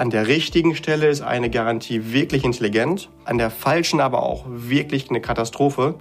An der richtigen Stelle ist eine Garantie wirklich intelligent, an der falschen aber auch wirklich eine Katastrophe.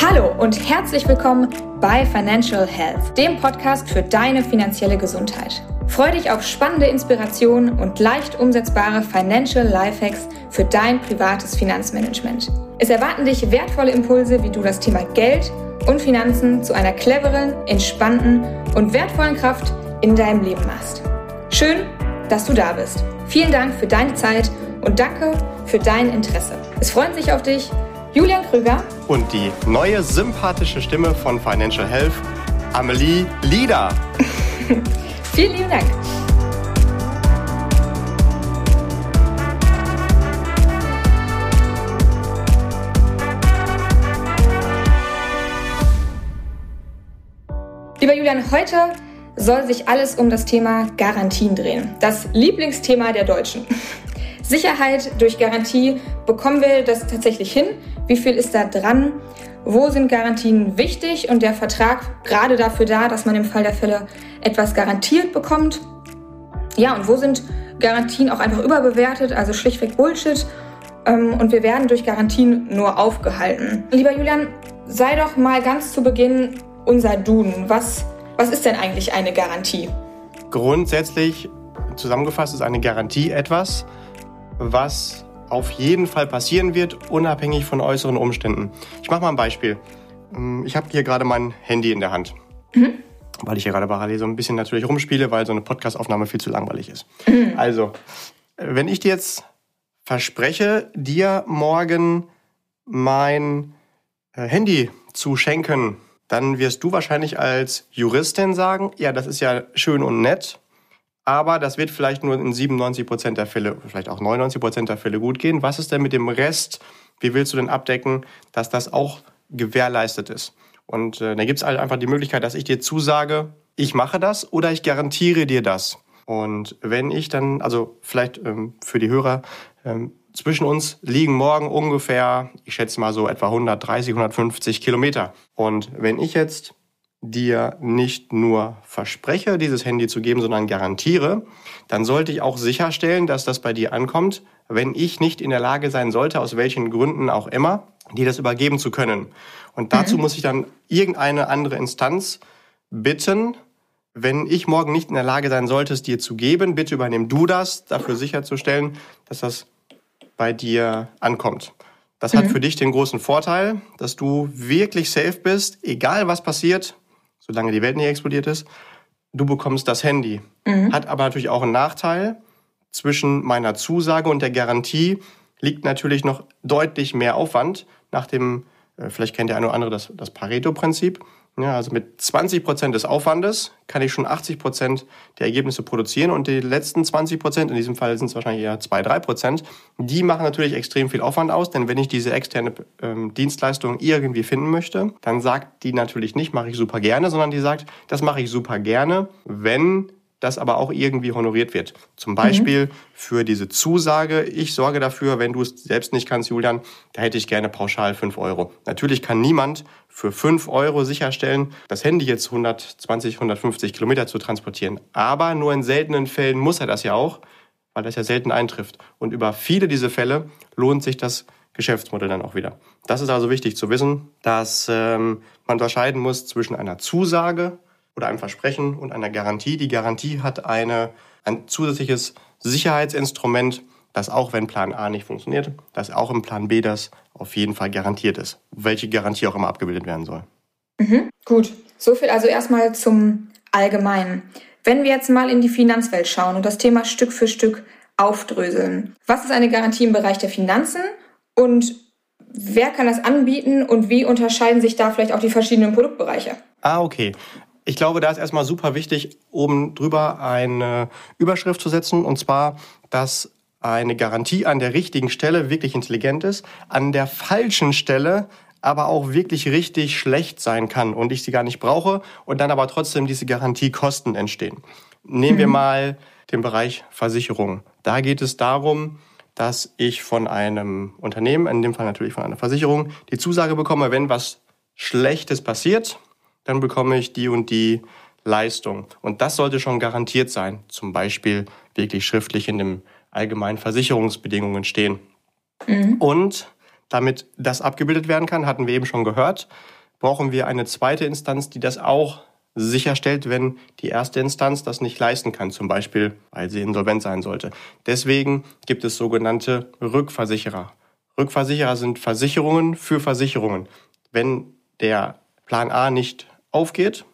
Hallo und herzlich willkommen bei Financial Health, dem Podcast für deine finanzielle Gesundheit. Freue dich auf spannende Inspirationen und leicht umsetzbare Financial Lifehacks für dein privates Finanzmanagement. Es erwarten dich wertvolle Impulse, wie du das Thema Geld und Finanzen zu einer cleveren, entspannten und wertvollen Kraft in deinem Leben machst. Schön, dass du da bist. Vielen Dank für deine Zeit und danke für dein Interesse. Es freuen sich auf dich Julian Krüger und die neue sympathische Stimme von Financial Health, Amelie Lieder. Vielen lieben Dank. Lieber Julian, heute soll sich alles um das Thema Garantien drehen. Das Lieblingsthema der Deutschen. Sicherheit durch Garantie, bekommen wir das tatsächlich hin? Wie viel ist da dran? Wo sind Garantien wichtig und der Vertrag gerade dafür da, dass man im Fall der Fälle etwas garantiert bekommt? Ja, und wo sind Garantien auch einfach überbewertet, also schlichtweg Bullshit? Ähm, und wir werden durch Garantien nur aufgehalten. Lieber Julian, sei doch mal ganz zu Beginn unser Duden. Was, was ist denn eigentlich eine Garantie? Grundsätzlich zusammengefasst ist eine Garantie etwas, was auf jeden Fall passieren wird, unabhängig von äußeren Umständen. Ich mache mal ein Beispiel. Ähm, ich habe hier gerade mein Handy in der Hand. Mhm. Weil ich hier gerade parallel so ein bisschen natürlich rumspiele, weil so eine Podcastaufnahme viel zu langweilig ist. Mhm. Also, wenn ich dir jetzt verspreche, dir morgen mein äh, Handy zu schenken, dann wirst du wahrscheinlich als Juristin sagen, ja, das ist ja schön und nett, aber das wird vielleicht nur in 97 Prozent der Fälle, vielleicht auch 99 Prozent der Fälle gut gehen. Was ist denn mit dem Rest? Wie willst du denn abdecken, dass das auch gewährleistet ist? Und äh, da gibt es halt einfach die Möglichkeit, dass ich dir zusage, ich mache das oder ich garantiere dir das. Und wenn ich dann, also vielleicht ähm, für die Hörer, ähm, zwischen uns liegen morgen ungefähr, ich schätze mal so etwa 130, 150 Kilometer. Und wenn ich jetzt dir nicht nur verspreche, dieses Handy zu geben, sondern garantiere, dann sollte ich auch sicherstellen, dass das bei dir ankommt, wenn ich nicht in der Lage sein sollte, aus welchen Gründen auch immer, dir das übergeben zu können. Und dazu mhm. muss ich dann irgendeine andere Instanz bitten, wenn ich morgen nicht in der Lage sein sollte, es dir zu geben, bitte übernimm du das, dafür sicherzustellen, dass das bei dir ankommt. Das mhm. hat für dich den großen Vorteil, dass du wirklich safe bist, egal was passiert, solange die Welt nicht explodiert ist. Du bekommst das Handy. Mhm. Hat aber natürlich auch einen Nachteil. Zwischen meiner Zusage und der Garantie liegt natürlich noch deutlich mehr Aufwand. Nach dem, äh, vielleicht kennt der eine oder andere das, das Pareto-Prinzip. Ja, also mit 20 Prozent des Aufwandes kann ich schon 80 Prozent der Ergebnisse produzieren und die letzten 20 Prozent, in diesem Fall sind es wahrscheinlich eher 2, 3 Prozent, die machen natürlich extrem viel Aufwand aus, denn wenn ich diese externe ähm, Dienstleistung irgendwie finden möchte, dann sagt die natürlich nicht, mache ich super gerne, sondern die sagt, das mache ich super gerne, wenn das aber auch irgendwie honoriert wird. Zum Beispiel mhm. für diese Zusage, ich sorge dafür, wenn du es selbst nicht kannst, Julian, da hätte ich gerne pauschal 5 Euro. Natürlich kann niemand für 5 Euro sicherstellen, das Handy jetzt 120, 150 Kilometer zu transportieren. Aber nur in seltenen Fällen muss er das ja auch, weil das ja selten eintrifft. Und über viele dieser Fälle lohnt sich das Geschäftsmodell dann auch wieder. Das ist also wichtig zu wissen, dass ähm, man unterscheiden muss zwischen einer Zusage oder einem Versprechen und einer Garantie. Die Garantie hat eine, ein zusätzliches Sicherheitsinstrument, das auch wenn Plan A nicht funktioniert, dass auch im Plan B das auf jeden Fall garantiert ist, welche Garantie auch immer abgebildet werden soll. Mhm, gut, so viel also erstmal zum Allgemeinen. Wenn wir jetzt mal in die Finanzwelt schauen und das Thema Stück für Stück aufdröseln, was ist eine Garantie im Bereich der Finanzen und wer kann das anbieten und wie unterscheiden sich da vielleicht auch die verschiedenen Produktbereiche? Ah, okay. Ich glaube, da ist erstmal super wichtig, oben drüber eine Überschrift zu setzen, und zwar, dass eine Garantie an der richtigen Stelle wirklich intelligent ist, an der falschen Stelle aber auch wirklich richtig schlecht sein kann und ich sie gar nicht brauche und dann aber trotzdem diese Garantiekosten entstehen. Nehmen mhm. wir mal den Bereich Versicherung. Da geht es darum, dass ich von einem Unternehmen, in dem Fall natürlich von einer Versicherung, die Zusage bekomme, wenn was Schlechtes passiert, dann bekomme ich die und die Leistung. Und das sollte schon garantiert sein, zum Beispiel wirklich schriftlich in den allgemeinen Versicherungsbedingungen stehen. Mhm. Und damit das abgebildet werden kann, hatten wir eben schon gehört, brauchen wir eine zweite Instanz, die das auch sicherstellt, wenn die erste Instanz das nicht leisten kann, zum Beispiel weil sie insolvent sein sollte. Deswegen gibt es sogenannte Rückversicherer. Rückversicherer sind Versicherungen für Versicherungen. Wenn der Plan A nicht aufgeht,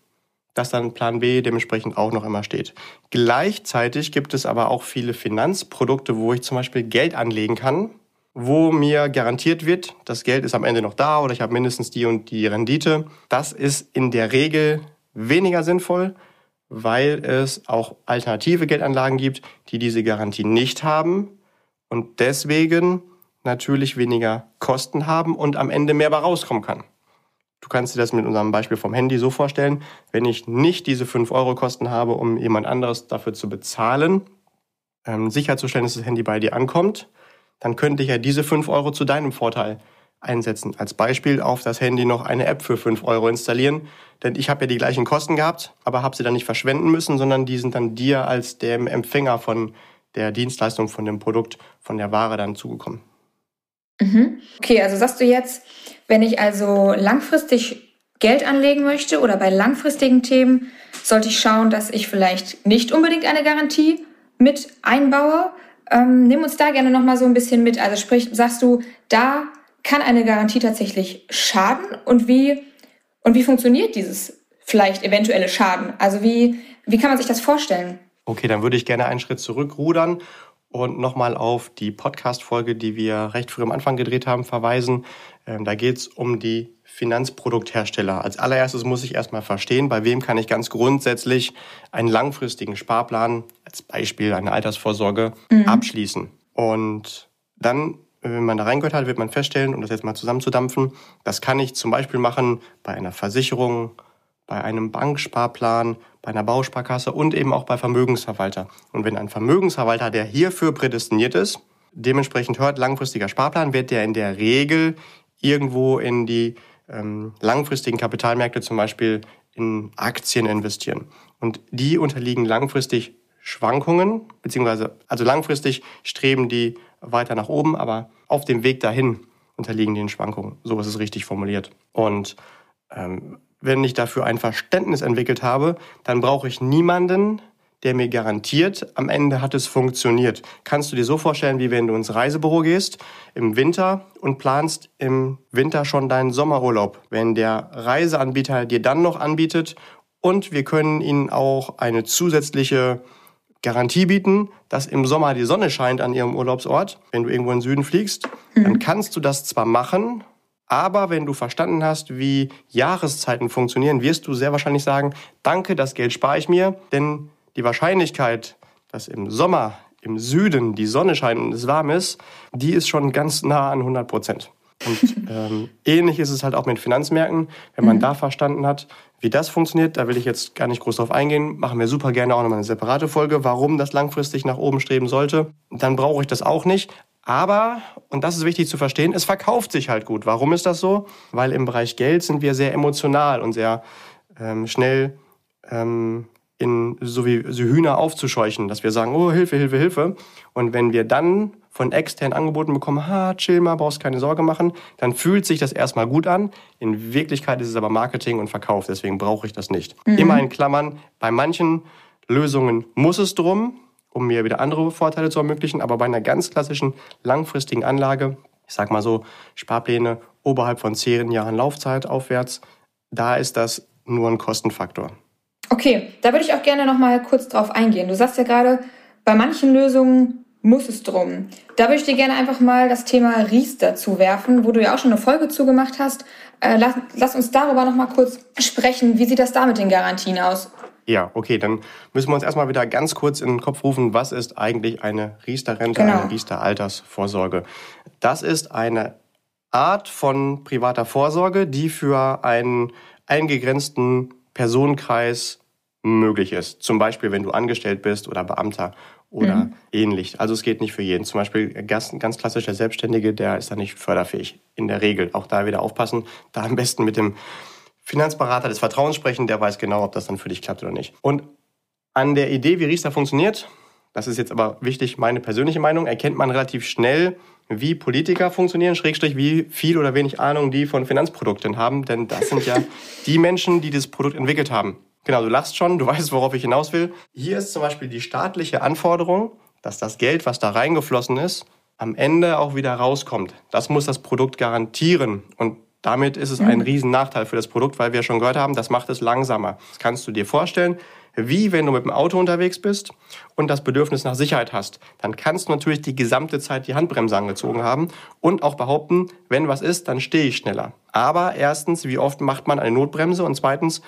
dass dann Plan B dementsprechend auch noch immer steht. Gleichzeitig gibt es aber auch viele Finanzprodukte, wo ich zum Beispiel Geld anlegen kann, wo mir garantiert wird, das Geld ist am Ende noch da oder ich habe mindestens die und die Rendite. Das ist in der Regel weniger sinnvoll, weil es auch alternative Geldanlagen gibt, die diese Garantie nicht haben und deswegen natürlich weniger Kosten haben und am Ende mehr bei rauskommen kann. Du kannst dir das mit unserem Beispiel vom Handy so vorstellen, wenn ich nicht diese 5 Euro Kosten habe, um jemand anderes dafür zu bezahlen, ähm, sicherzustellen, dass das Handy bei dir ankommt, dann könnte ich ja diese 5 Euro zu deinem Vorteil einsetzen. Als Beispiel auf das Handy noch eine App für 5 Euro installieren. Denn ich habe ja die gleichen Kosten gehabt, aber habe sie dann nicht verschwenden müssen, sondern die sind dann dir als dem Empfänger von der Dienstleistung, von dem Produkt, von der Ware dann zugekommen. Mhm. Okay, also sagst du jetzt, wenn ich also langfristig Geld anlegen möchte oder bei langfristigen Themen, sollte ich schauen, dass ich vielleicht nicht unbedingt eine Garantie mit einbaue. Ähm, nimm uns da gerne nochmal so ein bisschen mit. Also sprich, sagst du, da kann eine Garantie tatsächlich schaden und wie, und wie funktioniert dieses vielleicht eventuelle Schaden? Also wie, wie kann man sich das vorstellen? Okay, dann würde ich gerne einen Schritt zurückrudern und nochmal auf die Podcast-Folge, die wir recht früh am Anfang gedreht haben, verweisen. Ähm, da geht es um die Finanzprodukthersteller. Als allererstes muss ich erstmal verstehen, bei wem kann ich ganz grundsätzlich einen langfristigen Sparplan, als Beispiel eine Altersvorsorge, mhm. abschließen. Und dann wenn man da reingehört hat, wird man feststellen, um das jetzt mal zusammenzudampfen, das kann ich zum Beispiel machen bei einer Versicherung, bei einem Banksparplan, bei einer Bausparkasse und eben auch bei Vermögensverwalter. Und wenn ein Vermögensverwalter, der hierfür prädestiniert ist, dementsprechend hört, langfristiger Sparplan, wird der in der Regel irgendwo in die ähm, langfristigen Kapitalmärkte, zum Beispiel in Aktien investieren. Und die unterliegen langfristig Schwankungen, beziehungsweise also langfristig streben die weiter nach oben, aber auf dem Weg dahin unterliegen den Schwankungen. So ist es richtig formuliert. Und ähm, wenn ich dafür ein Verständnis entwickelt habe, dann brauche ich niemanden, der mir garantiert, am Ende hat es funktioniert. Kannst du dir so vorstellen, wie wenn du ins Reisebüro gehst im Winter und planst im Winter schon deinen Sommerurlaub. Wenn der Reiseanbieter dir dann noch anbietet und wir können ihnen auch eine zusätzliche Garantie bieten, dass im Sommer die Sonne scheint an ihrem Urlaubsort, wenn du irgendwo in den Süden fliegst, mhm. dann kannst du das zwar machen, aber wenn du verstanden hast, wie Jahreszeiten funktionieren, wirst du sehr wahrscheinlich sagen, danke, das Geld spare ich mir, denn die Wahrscheinlichkeit, dass im Sommer im Süden die Sonne scheint und es warm ist, die ist schon ganz nah an 100 Prozent. Und ähm, ähnlich ist es halt auch mit Finanzmärkten. Wenn man mhm. da verstanden hat, wie das funktioniert, da will ich jetzt gar nicht groß drauf eingehen. Machen wir super gerne auch nochmal eine separate Folge, warum das langfristig nach oben streben sollte. Dann brauche ich das auch nicht. Aber, und das ist wichtig zu verstehen, es verkauft sich halt gut. Warum ist das so? Weil im Bereich Geld sind wir sehr emotional und sehr ähm, schnell ähm, in so wie so Hühner aufzuscheuchen, dass wir sagen, oh Hilfe, Hilfe, Hilfe. Und wenn wir dann von extern angeboten bekommen, ha, chill mal, brauchst keine Sorge machen, dann fühlt sich das erstmal gut an. In Wirklichkeit ist es aber Marketing und Verkauf, deswegen brauche ich das nicht. Mhm. Immer in Klammern, bei manchen Lösungen muss es drum, um mir wieder andere Vorteile zu ermöglichen, aber bei einer ganz klassischen langfristigen Anlage, ich sag mal so, Sparpläne oberhalb von zehn Jahren Laufzeit aufwärts, da ist das nur ein Kostenfaktor. Okay, da würde ich auch gerne noch mal kurz drauf eingehen. Du sagst ja gerade, bei manchen Lösungen muss es drum. Da würde ich dir gerne einfach mal das Thema Ries dazu werfen, wo du ja auch schon eine Folge zugemacht hast. Äh, lass, lass, uns darüber noch mal kurz sprechen. Wie sieht das da mit den Garantien aus? Ja, okay, dann müssen wir uns erstmal wieder ganz kurz in den Kopf rufen, was ist eigentlich eine Riester-Rente, genau. eine Riester-Altersvorsorge? Das ist eine Art von privater Vorsorge, die für einen eingegrenzten Personenkreis möglich ist. Zum Beispiel, wenn du angestellt bist oder Beamter oder mhm. ähnlich. Also es geht nicht für jeden. Zum Beispiel ganz, ganz klassisch der Selbstständige, der ist da nicht förderfähig. In der Regel. Auch da wieder aufpassen. Da am besten mit dem Finanzberater des Vertrauens sprechen, der weiß genau, ob das dann für dich klappt oder nicht. Und an der Idee, wie Riester funktioniert, das ist jetzt aber wichtig, meine persönliche Meinung, erkennt man relativ schnell, wie Politiker funktionieren, schrägstrich wie viel oder wenig Ahnung die von Finanzprodukten haben, denn das sind ja die Menschen, die das Produkt entwickelt haben. Genau, du lachst schon, du weißt, worauf ich hinaus will. Hier ist zum Beispiel die staatliche Anforderung, dass das Geld, was da reingeflossen ist, am Ende auch wieder rauskommt. Das muss das Produkt garantieren. Und damit ist es ein mhm. Riesennachteil für das Produkt, weil wir schon gehört haben, das macht es langsamer. Das kannst du dir vorstellen, wie wenn du mit dem Auto unterwegs bist und das Bedürfnis nach Sicherheit hast. Dann kannst du natürlich die gesamte Zeit die Handbremse angezogen haben und auch behaupten, wenn was ist, dann stehe ich schneller. Aber erstens, wie oft macht man eine Notbremse? Und zweitens,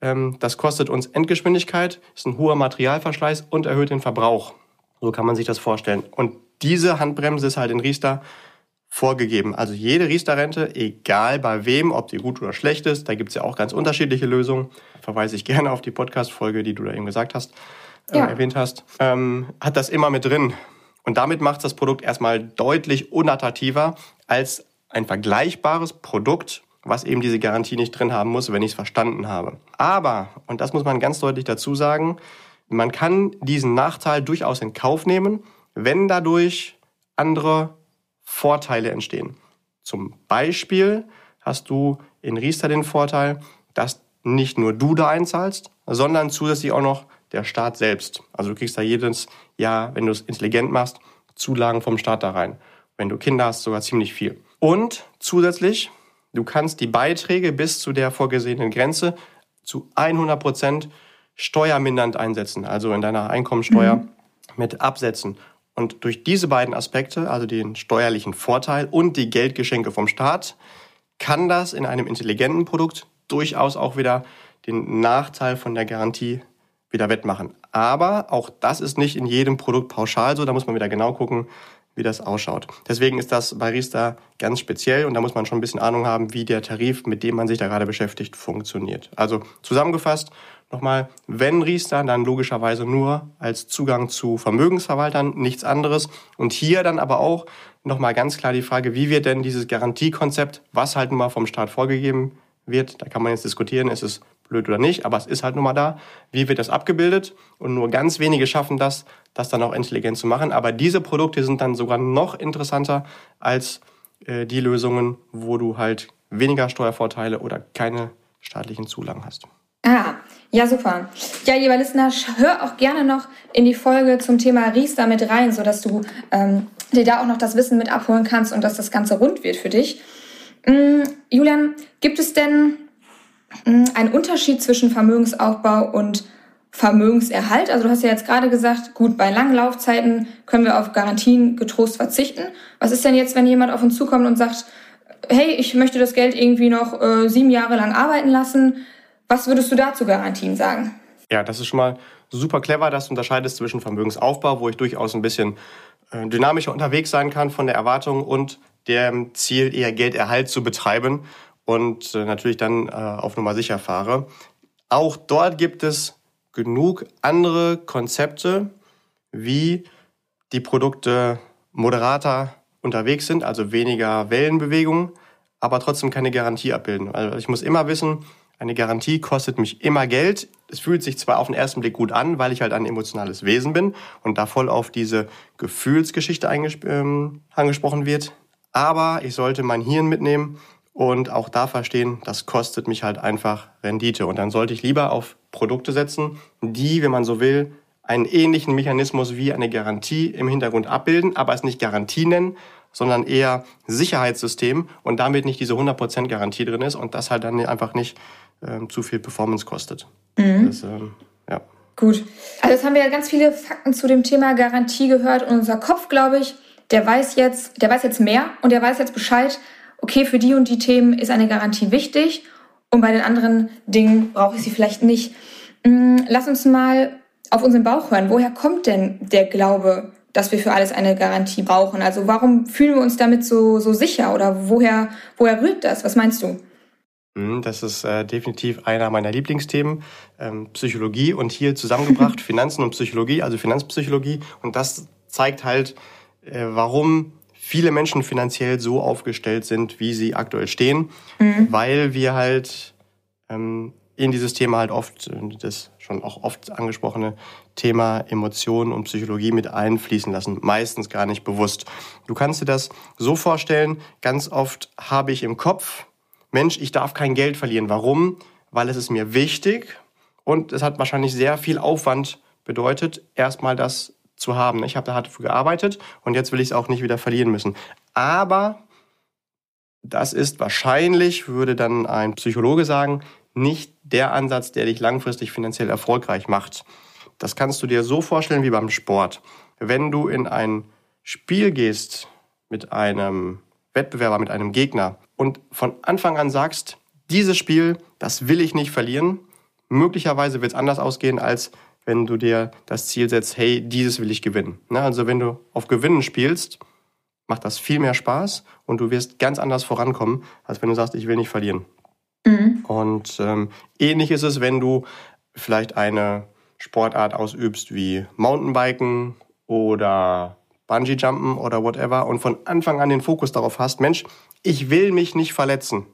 ähm, das kostet uns Endgeschwindigkeit, ist ein hoher Materialverschleiß und erhöht den Verbrauch. So kann man sich das vorstellen. Und diese Handbremse ist halt in Riester vorgegeben. Also jede Riester-Rente, egal bei wem, ob die gut oder schlecht ist, da gibt es ja auch ganz unterschiedliche Lösungen. Verweise ich gerne auf die Podcast-Folge, die du da eben gesagt hast, äh, ja. erwähnt hast, ähm, hat das immer mit drin. Und damit macht das Produkt erstmal deutlich unattraktiver als ein vergleichbares Produkt, was eben diese Garantie nicht drin haben muss, wenn ich es verstanden habe. Aber, und das muss man ganz deutlich dazu sagen, man kann diesen Nachteil durchaus in Kauf nehmen, wenn dadurch andere Vorteile entstehen. Zum Beispiel hast du in Riester den Vorteil, dass nicht nur du da einzahlst, sondern zusätzlich auch noch der Staat selbst. Also du kriegst da jedes Jahr, wenn du es intelligent machst, Zulagen vom Staat da rein. Wenn du Kinder hast, sogar ziemlich viel. Und zusätzlich, du kannst die Beiträge bis zu der vorgesehenen Grenze zu 100 Prozent steuermindernd einsetzen, also in deiner Einkommensteuer mhm. mit absetzen. Und durch diese beiden Aspekte, also den steuerlichen Vorteil und die Geldgeschenke vom Staat, kann das in einem intelligenten Produkt durchaus auch wieder den Nachteil von der Garantie wieder wettmachen. Aber auch das ist nicht in jedem Produkt pauschal so. Da muss man wieder genau gucken, wie das ausschaut. Deswegen ist das bei Riester ganz speziell und da muss man schon ein bisschen Ahnung haben, wie der Tarif, mit dem man sich da gerade beschäftigt, funktioniert. Also zusammengefasst, Nochmal, wenn Riester, dann logischerweise nur als Zugang zu Vermögensverwaltern, nichts anderes. Und hier dann aber auch nochmal ganz klar die Frage, wie wird denn dieses Garantiekonzept, was halt nun mal vom Staat vorgegeben wird, da kann man jetzt diskutieren, ist es blöd oder nicht, aber es ist halt nun mal da, wie wird das abgebildet? Und nur ganz wenige schaffen das, das dann auch intelligent zu machen. Aber diese Produkte sind dann sogar noch interessanter als äh, die Lösungen, wo du halt weniger Steuervorteile oder keine staatlichen Zulagen hast. Ah, ja, super. Ja, lieber Listener, hör auch gerne noch in die Folge zum Thema Riester mit rein, sodass du ähm, dir da auch noch das Wissen mit abholen kannst und dass das Ganze rund wird für dich. Ähm, Julian, gibt es denn ähm, einen Unterschied zwischen Vermögensaufbau und Vermögenserhalt? Also du hast ja jetzt gerade gesagt, gut, bei langen Laufzeiten können wir auf Garantien getrost verzichten. Was ist denn jetzt, wenn jemand auf uns zukommt und sagt, hey, ich möchte das Geld irgendwie noch äh, sieben Jahre lang arbeiten lassen? Was würdest du dazu Garantien sagen? Ja, das ist schon mal super clever, dass du unterscheidest zwischen Vermögensaufbau, wo ich durchaus ein bisschen äh, dynamischer unterwegs sein kann von der Erwartung und dem Ziel, eher Gelderhalt zu betreiben und äh, natürlich dann äh, auf Nummer sicher fahre. Auch dort gibt es genug andere Konzepte, wie die Produkte moderater unterwegs sind, also weniger Wellenbewegungen, aber trotzdem keine Garantie abbilden. Also ich muss immer wissen, eine Garantie kostet mich immer Geld. Es fühlt sich zwar auf den ersten Blick gut an, weil ich halt ein emotionales Wesen bin und da voll auf diese Gefühlsgeschichte ähm, angesprochen wird. Aber ich sollte mein Hirn mitnehmen und auch da verstehen, das kostet mich halt einfach Rendite. Und dann sollte ich lieber auf Produkte setzen, die, wenn man so will, einen ähnlichen Mechanismus wie eine Garantie im Hintergrund abbilden, aber es nicht Garantie nennen, sondern eher Sicherheitssystem und damit nicht diese 100% Garantie drin ist und das halt dann einfach nicht ähm, zu viel Performance kostet. Mhm. Das, ähm, ja. Gut. Also jetzt haben wir ja ganz viele Fakten zu dem Thema Garantie gehört und unser Kopf, glaube ich, der weiß jetzt, der weiß jetzt mehr und der weiß jetzt Bescheid, okay, für die und die Themen ist eine Garantie wichtig und bei den anderen Dingen brauche ich sie vielleicht nicht. Mm, lass uns mal auf unseren Bauch hören. Woher kommt denn der Glaube, dass wir für alles eine Garantie brauchen? Also warum fühlen wir uns damit so, so sicher oder woher, woher rührt das? Was meinst du? Hm, das ist äh, definitiv einer meiner Lieblingsthemen, ähm, Psychologie und hier zusammengebracht Finanzen und Psychologie, also Finanzpsychologie. Und das zeigt halt, äh, warum viele Menschen finanziell so aufgestellt sind, wie sie aktuell stehen, mhm. weil wir halt ähm, in dieses Thema halt oft, das schon auch oft angesprochene Thema Emotionen und Psychologie mit einfließen lassen. Meistens gar nicht bewusst. Du kannst dir das so vorstellen, ganz oft habe ich im Kopf, Mensch, ich darf kein Geld verlieren. Warum? Weil es ist mir wichtig und es hat wahrscheinlich sehr viel Aufwand bedeutet, erstmal das zu haben. Ich habe da hart dafür gearbeitet und jetzt will ich es auch nicht wieder verlieren müssen. Aber das ist wahrscheinlich, würde dann ein Psychologe sagen, nicht der Ansatz, der dich langfristig finanziell erfolgreich macht. Das kannst du dir so vorstellen wie beim Sport. Wenn du in ein Spiel gehst mit einem Wettbewerber, mit einem Gegner und von Anfang an sagst, dieses Spiel, das will ich nicht verlieren, möglicherweise wird es anders ausgehen, als wenn du dir das Ziel setzt, hey, dieses will ich gewinnen. Ne, also wenn du auf Gewinnen spielst, macht das viel mehr Spaß und du wirst ganz anders vorankommen, als wenn du sagst, ich will nicht verlieren. Mhm. Und ähm, ähnlich ist es, wenn du vielleicht eine Sportart ausübst wie Mountainbiken oder Bungee-Jumpen oder whatever und von Anfang an den Fokus darauf hast, Mensch, ich will mich nicht verletzen.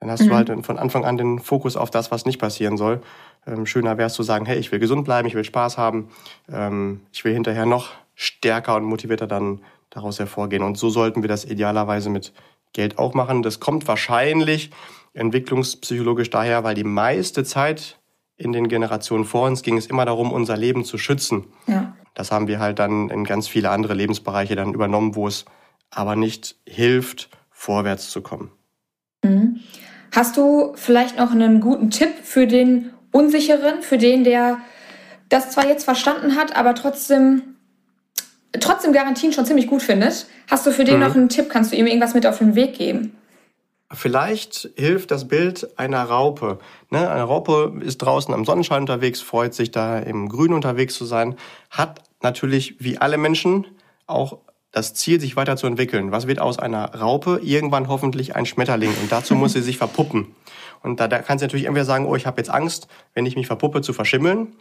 Dann hast mhm. du halt von Anfang an den Fokus auf das, was nicht passieren soll. Ähm, schöner wäre es zu sagen, hey, ich will gesund bleiben, ich will Spaß haben, ähm, ich will hinterher noch stärker und motivierter dann daraus hervorgehen. Und so sollten wir das idealerweise mit Geld auch machen. Das kommt wahrscheinlich entwicklungspsychologisch daher, weil die meiste Zeit in den Generationen vor uns ging es immer darum, unser Leben zu schützen. Ja. Das haben wir halt dann in ganz viele andere Lebensbereiche dann übernommen, wo es aber nicht hilft, vorwärts zu kommen. Mhm. Hast du vielleicht noch einen guten Tipp für den Unsicheren, für den, der das zwar jetzt verstanden hat, aber trotzdem trotzdem Garantien schon ziemlich gut findet? Hast du für den mhm. noch einen Tipp? Kannst du ihm irgendwas mit auf den Weg geben? Vielleicht hilft das Bild einer Raupe. Ne? Eine Raupe ist draußen am Sonnenschein unterwegs, freut sich da im Grün unterwegs zu sein, hat natürlich wie alle Menschen auch das Ziel, sich weiterzuentwickeln. Was wird aus einer Raupe? Irgendwann hoffentlich ein Schmetterling. Und dazu muss sie sich verpuppen. Und da, da kann sie natürlich entweder sagen, oh, ich habe jetzt Angst, wenn ich mich verpuppe, zu verschimmeln.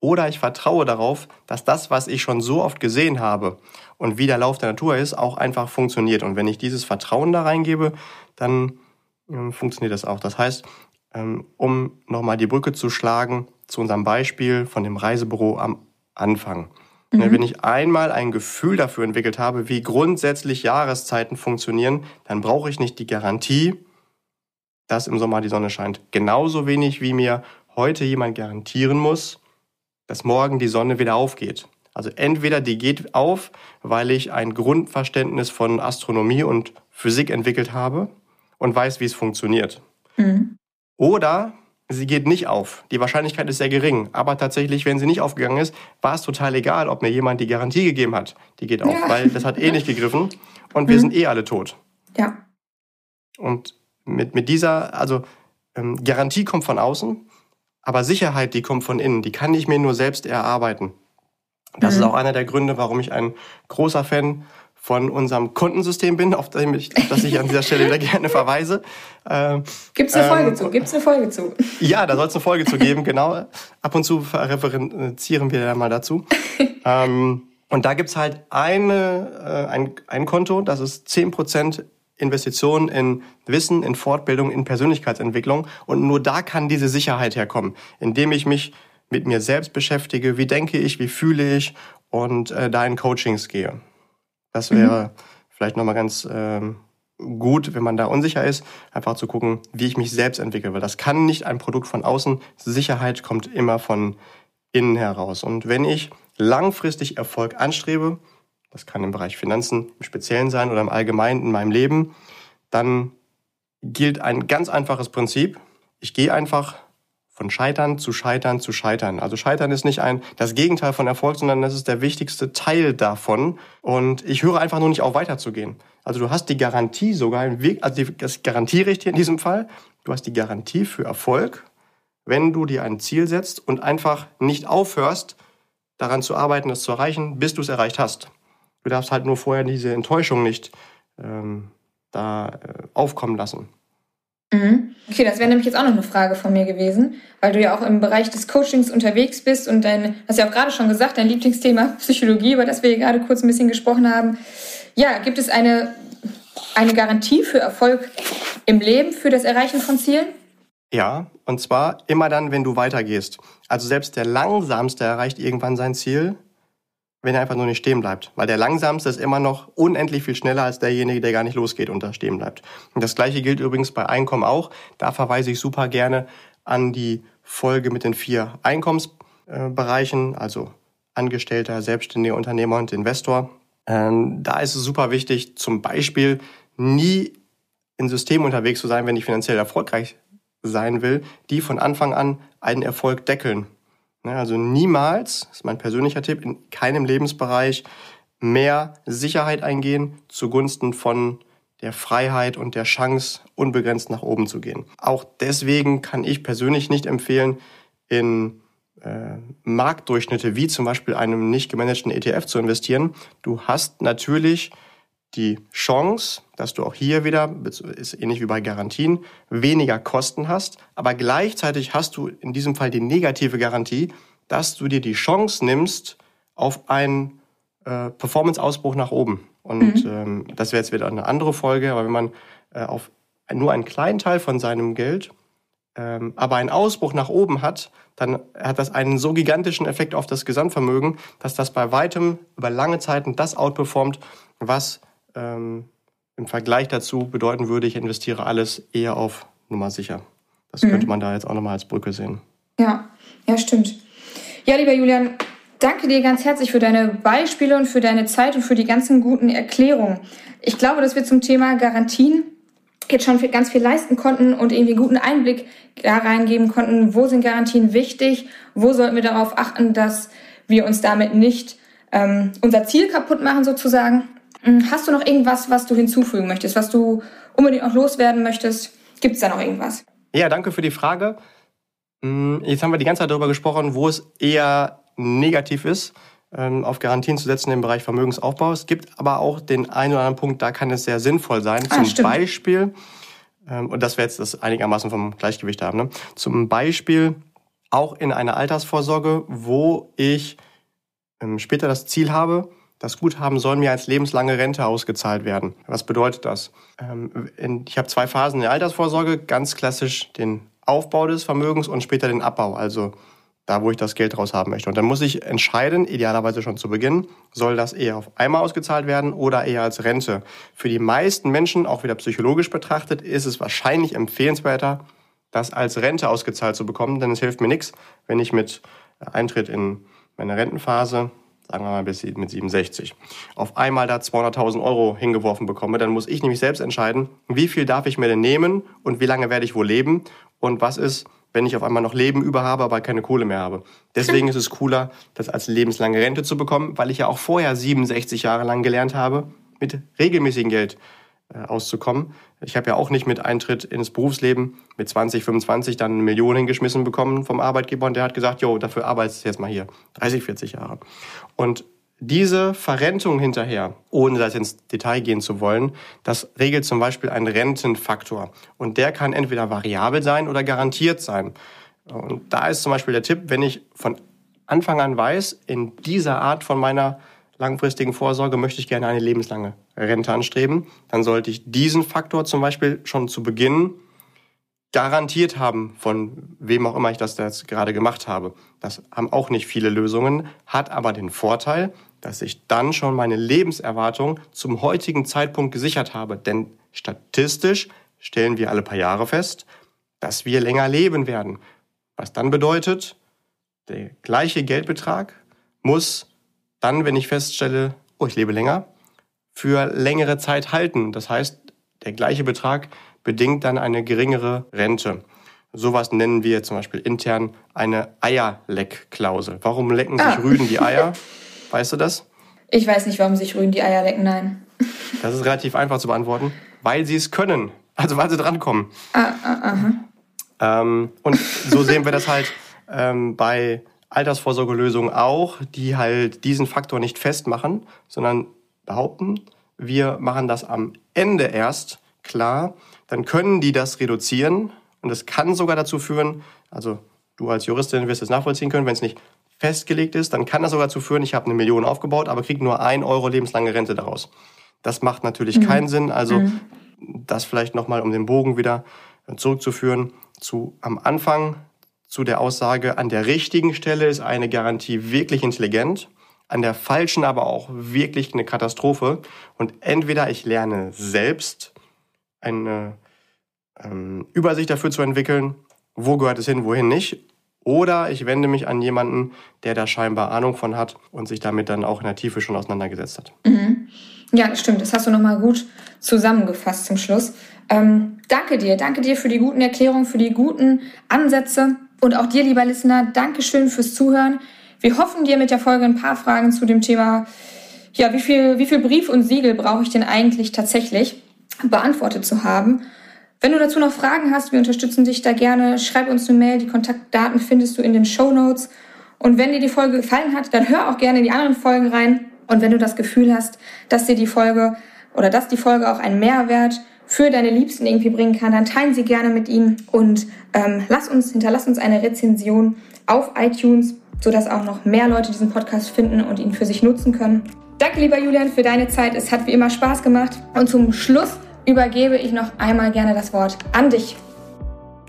Oder ich vertraue darauf, dass das, was ich schon so oft gesehen habe und wie der Lauf der Natur ist, auch einfach funktioniert. Und wenn ich dieses Vertrauen da reingebe, dann ähm, funktioniert das auch. Das heißt, ähm, um nochmal die Brücke zu schlagen zu unserem Beispiel von dem Reisebüro am Anfang. Mhm. Wenn ich einmal ein Gefühl dafür entwickelt habe, wie grundsätzlich Jahreszeiten funktionieren, dann brauche ich nicht die Garantie, dass im Sommer die Sonne scheint. Genauso wenig wie mir heute jemand garantieren muss, dass morgen die Sonne wieder aufgeht. Also entweder die geht auf, weil ich ein Grundverständnis von Astronomie und Physik entwickelt habe und weiß, wie es funktioniert. Mhm. Oder sie geht nicht auf. Die Wahrscheinlichkeit ist sehr gering. Aber tatsächlich, wenn sie nicht aufgegangen ist, war es total egal, ob mir jemand die Garantie gegeben hat. Die geht auf, ja. weil das hat eh nicht gegriffen und wir mhm. sind eh alle tot. Ja. Und mit, mit dieser, also ähm, Garantie kommt von außen, aber Sicherheit, die kommt von innen, die kann ich mir nur selbst erarbeiten. Das mhm. ist auch einer der Gründe, warum ich ein großer Fan von unserem Kundensystem bin, auf das ich an dieser Stelle wieder gerne verweise. Ähm, Gibt es eine Folge ähm, zu? Gibt's eine Folge zu? Ja, da soll es eine Folge zu geben, genau. Ab und zu referenzieren wir da mal dazu. ähm, und da gibt's halt eine, äh, ein, ein Konto, das ist zehn Prozent Investitionen in Wissen, in Fortbildung, in Persönlichkeitsentwicklung. Und nur da kann diese Sicherheit herkommen, indem ich mich mit mir selbst beschäftige, wie denke ich, wie fühle ich und äh, da in Coachings gehe. Das wäre mhm. vielleicht nochmal ganz ähm, gut, wenn man da unsicher ist, einfach zu gucken, wie ich mich selbst entwickle. Weil das kann nicht ein Produkt von außen. Sicherheit kommt immer von innen heraus. Und wenn ich langfristig Erfolg anstrebe, das kann im Bereich Finanzen im Speziellen sein oder im Allgemeinen in meinem Leben, dann gilt ein ganz einfaches Prinzip. Ich gehe einfach von Scheitern zu Scheitern zu Scheitern. Also Scheitern ist nicht ein das Gegenteil von Erfolg, sondern das ist der wichtigste Teil davon. Und ich höre einfach nur nicht auf, weiterzugehen. Also du hast die Garantie sogar, also das Garantierecht hier in diesem Fall, du hast die Garantie für Erfolg, wenn du dir ein Ziel setzt und einfach nicht aufhörst, daran zu arbeiten, es zu erreichen, bis du es erreicht hast. Du darfst halt nur vorher diese Enttäuschung nicht ähm, da äh, aufkommen lassen. Mhm. Okay, das wäre nämlich jetzt auch noch eine Frage von mir gewesen, weil du ja auch im Bereich des Coachings unterwegs bist und dein, hast ja auch gerade schon gesagt, dein Lieblingsthema Psychologie, über das wir gerade kurz ein bisschen gesprochen haben. Ja, gibt es eine, eine Garantie für Erfolg im Leben, für das Erreichen von Zielen? Ja, und zwar immer dann, wenn du weitergehst. Also selbst der Langsamste erreicht irgendwann sein Ziel, wenn er einfach nur nicht stehen bleibt. Weil der Langsamste ist immer noch unendlich viel schneller als derjenige, der gar nicht losgeht und da stehen bleibt. Und das gleiche gilt übrigens bei Einkommen auch. Da verweise ich super gerne an die Folge mit den vier Einkommensbereichen, also Angestellter, Selbstständiger, Unternehmer und Investor. Ähm, da ist es super wichtig, zum Beispiel nie in Systemen unterwegs zu sein, wenn ich finanziell erfolgreich sein will, die von Anfang an einen Erfolg deckeln. Ne, also niemals, das ist mein persönlicher Tipp, in keinem Lebensbereich mehr Sicherheit eingehen zugunsten von der Freiheit und der Chance, unbegrenzt nach oben zu gehen. Auch deswegen kann ich persönlich nicht empfehlen, in äh, Marktdurchschnitte wie zum Beispiel einem nicht gemanagten ETF zu investieren. Du hast natürlich die Chance, dass du auch hier wieder, ist ähnlich wie bei Garantien, weniger Kosten hast, aber gleichzeitig hast du in diesem Fall die negative Garantie, dass du dir die Chance nimmst auf einen äh, Performance-Ausbruch nach oben. Und mhm. ähm, das wäre jetzt wieder eine andere Folge, aber wenn man äh, auf nur einen kleinen Teil von seinem Geld, ähm, aber einen Ausbruch nach oben hat, dann hat das einen so gigantischen Effekt auf das Gesamtvermögen, dass das bei weitem über lange Zeiten das outperformt, was ähm, im Vergleich dazu bedeuten würde, ich investiere alles eher auf Nummer sicher. Das mhm. könnte man da jetzt auch nochmal als Brücke sehen. Ja, ja, stimmt. Ja, lieber Julian, danke dir ganz herzlich für deine Beispiele und für deine Zeit und für die ganzen guten Erklärungen. Ich glaube, dass wir zum Thema Garantien jetzt schon ganz viel leisten konnten und irgendwie einen guten Einblick da reingeben konnten, wo sind Garantien wichtig, wo sollten wir darauf achten, dass wir uns damit nicht ähm, unser Ziel kaputt machen sozusagen. Hm, hast du noch irgendwas, was du hinzufügen möchtest, was du unbedingt noch loswerden möchtest? Gibt es da noch irgendwas? Ja, danke für die Frage. Hm, jetzt haben wir die ganze Zeit darüber gesprochen, wo es eher negativ ist, ähm, auf Garantien zu setzen im Bereich Vermögensaufbau. Es gibt aber auch den einen oder anderen Punkt, da kann es sehr sinnvoll sein. Ah, Zum stimmt. Beispiel, ähm, und das wir jetzt das einigermaßen vom Gleichgewicht haben, ne? zum Beispiel auch in einer Altersvorsorge, wo ich ähm, später das Ziel habe, das Guthaben soll mir als lebenslange Rente ausgezahlt werden. Was bedeutet das? Ähm, ich habe zwei Phasen in der Altersvorsorge, ganz klassisch den Aufbau des Vermögens und später den Abbau, also da, wo ich das Geld raus haben möchte. Und dann muss ich entscheiden, idealerweise schon zu Beginn, soll das eher auf einmal ausgezahlt werden oder eher als Rente. Für die meisten Menschen, auch wieder psychologisch betrachtet, ist es wahrscheinlich empfehlenswerter, das als Rente ausgezahlt zu bekommen, denn es hilft mir nichts, wenn ich mit Eintritt in meine Rentenphase sagen wir mal bis mit 67, auf einmal da 200.000 Euro hingeworfen bekomme, dann muss ich nämlich selbst entscheiden, wie viel darf ich mir denn nehmen und wie lange werde ich wohl leben und was ist, wenn ich auf einmal noch Leben über habe, aber keine Kohle mehr habe. Deswegen ist es cooler, das als lebenslange Rente zu bekommen, weil ich ja auch vorher 67 Jahre lang gelernt habe, mit regelmäßigem Geld auszukommen. Ich habe ja auch nicht mit Eintritt ins Berufsleben mit 20, 25 dann eine Million hingeschmissen bekommen vom Arbeitgeber und der hat gesagt, jo, dafür arbeitest du jetzt mal hier. 30, 40 Jahre. Und diese Verrentung hinterher, ohne das ins Detail gehen zu wollen, das regelt zum Beispiel einen Rentenfaktor. Und der kann entweder variabel sein oder garantiert sein. Und da ist zum Beispiel der Tipp, wenn ich von Anfang an weiß, in dieser Art von meiner langfristigen Vorsorge möchte ich gerne eine lebenslange Rente anstreben, dann sollte ich diesen Faktor zum Beispiel schon zu Beginn garantiert haben, von wem auch immer ich das jetzt gerade gemacht habe. Das haben auch nicht viele Lösungen, hat aber den Vorteil, dass ich dann schon meine Lebenserwartung zum heutigen Zeitpunkt gesichert habe. Denn statistisch stellen wir alle paar Jahre fest, dass wir länger leben werden. Was dann bedeutet, der gleiche Geldbetrag muss dann, wenn ich feststelle, oh, ich lebe länger, für längere Zeit halten. Das heißt, der gleiche Betrag bedingt dann eine geringere Rente. Sowas nennen wir zum Beispiel intern eine Eierleckklausel. Warum lecken sich ah. Rüden die Eier? Weißt du das? Ich weiß nicht, warum sich Rüden die Eier lecken, nein. Das ist relativ einfach zu beantworten. Weil sie es können. Also weil sie drankommen. Ah, ah, aha. Ähm, und so sehen wir das halt ähm, bei Altersvorsorgelösungen auch, die halt diesen Faktor nicht festmachen, sondern behaupten, wir machen das am Ende erst klar, dann können die das reduzieren und es kann sogar dazu führen, also du als Juristin wirst es nachvollziehen können, wenn es nicht festgelegt ist, dann kann das sogar dazu führen, ich habe eine Million aufgebaut, aber kriege nur ein Euro lebenslange Rente daraus. Das macht natürlich mhm. keinen Sinn. Also mhm. das vielleicht nochmal, um den Bogen wieder zurückzuführen. zu, am Anfang zu der Aussage, an der richtigen Stelle ist eine Garantie wirklich intelligent, an der falschen aber auch wirklich eine Katastrophe. Und entweder ich lerne selbst eine ähm, Übersicht dafür zu entwickeln, wo gehört es hin, wohin nicht, oder ich wende mich an jemanden, der da scheinbar Ahnung von hat und sich damit dann auch in der Tiefe schon auseinandergesetzt hat. Mhm. Ja, stimmt. Das hast du nochmal gut zusammengefasst zum Schluss. Ähm, danke dir. Danke dir für die guten Erklärungen, für die guten Ansätze. Und auch dir, lieber Listener, Dankeschön fürs Zuhören. Wir hoffen dir mit der Folge ein paar Fragen zu dem Thema, ja, wie viel, wie viel Brief und Siegel brauche ich denn eigentlich tatsächlich beantwortet zu haben. Wenn du dazu noch Fragen hast, wir unterstützen dich da gerne. Schreib uns eine Mail. Die Kontaktdaten findest du in den Show Notes. Und wenn dir die Folge gefallen hat, dann hör auch gerne in die anderen Folgen rein. Und wenn du das Gefühl hast, dass dir die Folge oder dass die Folge auch einen Mehrwert für deine Liebsten irgendwie bringen kann, dann teilen sie gerne mit ihnen und ähm, lass uns, hinterlass uns eine Rezension auf iTunes, sodass auch noch mehr Leute diesen Podcast finden und ihn für sich nutzen können. Danke, lieber Julian, für deine Zeit. Es hat wie immer Spaß gemacht. Und zum Schluss übergebe ich noch einmal gerne das Wort an dich.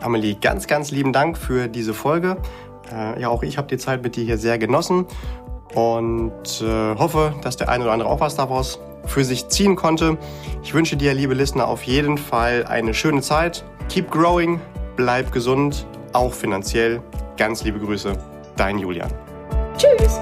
Amelie, ganz, ganz lieben Dank für diese Folge. Äh, ja, auch ich habe die Zeit mit dir hier sehr genossen und äh, hoffe, dass der eine oder andere auch was daraus für sich ziehen konnte. Ich wünsche dir, liebe Listener, auf jeden Fall eine schöne Zeit. Keep growing, bleib gesund, auch finanziell. Ganz liebe Grüße, dein Julian. Tschüss.